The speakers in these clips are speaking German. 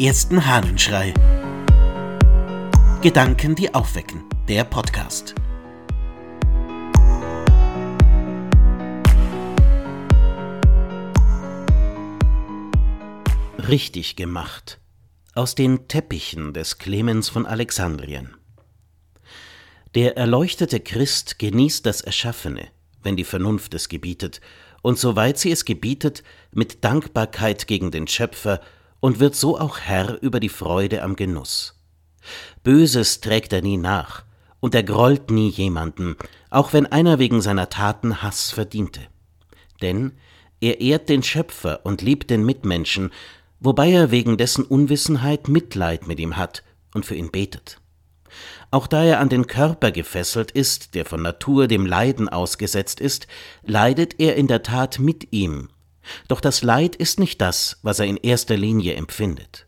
ersten Hahnenschrei. Gedanken, die aufwecken. Der Podcast. Richtig gemacht. Aus den Teppichen des Clemens von Alexandrien. Der erleuchtete Christ genießt das Erschaffene, wenn die Vernunft es gebietet, und soweit sie es gebietet, mit Dankbarkeit gegen den Schöpfer und wird so auch Herr über die Freude am Genuss. Böses trägt er nie nach, und er grollt nie jemanden, auch wenn einer wegen seiner Taten Hass verdiente. Denn er ehrt den Schöpfer und liebt den Mitmenschen, wobei er wegen dessen Unwissenheit Mitleid mit ihm hat und für ihn betet. Auch da er an den Körper gefesselt ist, der von Natur dem Leiden ausgesetzt ist, leidet er in der Tat mit ihm doch das Leid ist nicht das, was er in erster Linie empfindet.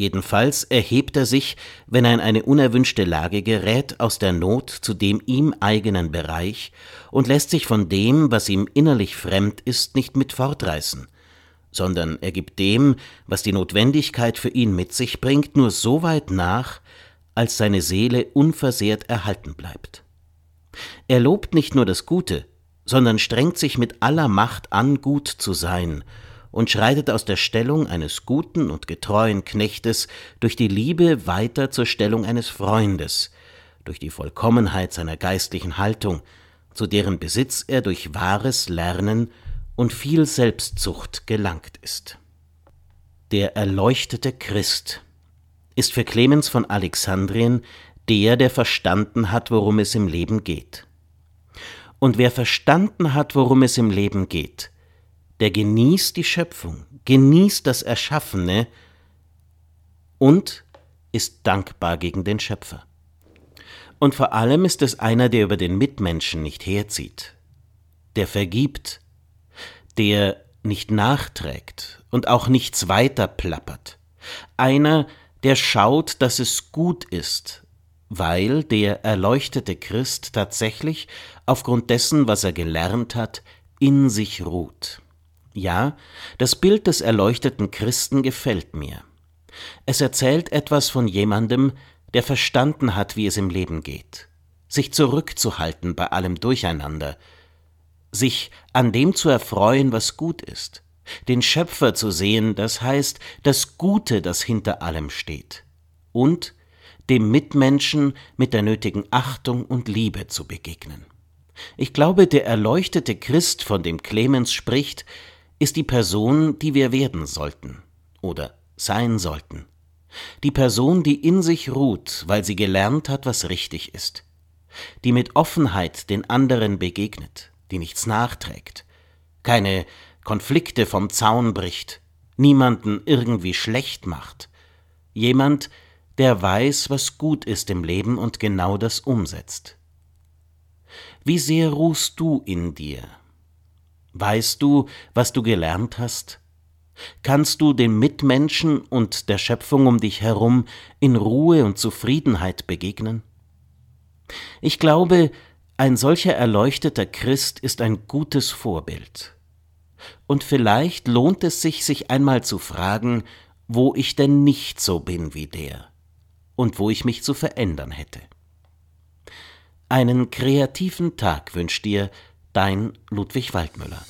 Jedenfalls erhebt er sich, wenn er in eine unerwünschte Lage gerät, aus der Not zu dem ihm eigenen Bereich und lässt sich von dem, was ihm innerlich fremd ist, nicht mit fortreißen, sondern er gibt dem, was die Notwendigkeit für ihn mit sich bringt, nur so weit nach, als seine Seele unversehrt erhalten bleibt. Er lobt nicht nur das Gute, sondern strengt sich mit aller Macht an, gut zu sein, und schreitet aus der Stellung eines guten und getreuen Knechtes durch die Liebe weiter zur Stellung eines Freundes, durch die Vollkommenheit seiner geistlichen Haltung, zu deren Besitz er durch wahres Lernen und viel Selbstzucht gelangt ist. Der erleuchtete Christ ist für Clemens von Alexandrien der, der verstanden hat, worum es im Leben geht. Und wer verstanden hat, worum es im Leben geht, der genießt die Schöpfung, genießt das Erschaffene und ist dankbar gegen den Schöpfer. Und vor allem ist es einer, der über den Mitmenschen nicht herzieht, der vergibt, der nicht nachträgt und auch nichts weiter plappert, einer, der schaut, dass es gut ist, weil der erleuchtete Christ tatsächlich aufgrund dessen, was er gelernt hat, in sich ruht. Ja, das Bild des erleuchteten Christen gefällt mir. Es erzählt etwas von jemandem, der verstanden hat, wie es im Leben geht, sich zurückzuhalten bei allem Durcheinander, sich an dem zu erfreuen, was gut ist, den Schöpfer zu sehen, das heißt das Gute, das hinter allem steht, und dem Mitmenschen mit der nötigen Achtung und Liebe zu begegnen. Ich glaube, der erleuchtete Christ, von dem Clemens spricht, ist die Person, die wir werden sollten oder sein sollten. Die Person, die in sich ruht, weil sie gelernt hat, was richtig ist. Die mit Offenheit den anderen begegnet, die nichts nachträgt, keine Konflikte vom Zaun bricht, niemanden irgendwie schlecht macht. Jemand, der weiß, was gut ist im Leben und genau das umsetzt. Wie sehr ruhst du in dir? Weißt du, was du gelernt hast? Kannst du den Mitmenschen und der Schöpfung um dich herum in Ruhe und Zufriedenheit begegnen? Ich glaube, ein solcher erleuchteter Christ ist ein gutes Vorbild. Und vielleicht lohnt es sich, sich einmal zu fragen, wo ich denn nicht so bin wie der und wo ich mich zu verändern hätte. Einen kreativen Tag wünscht dir dein Ludwig Waldmüller.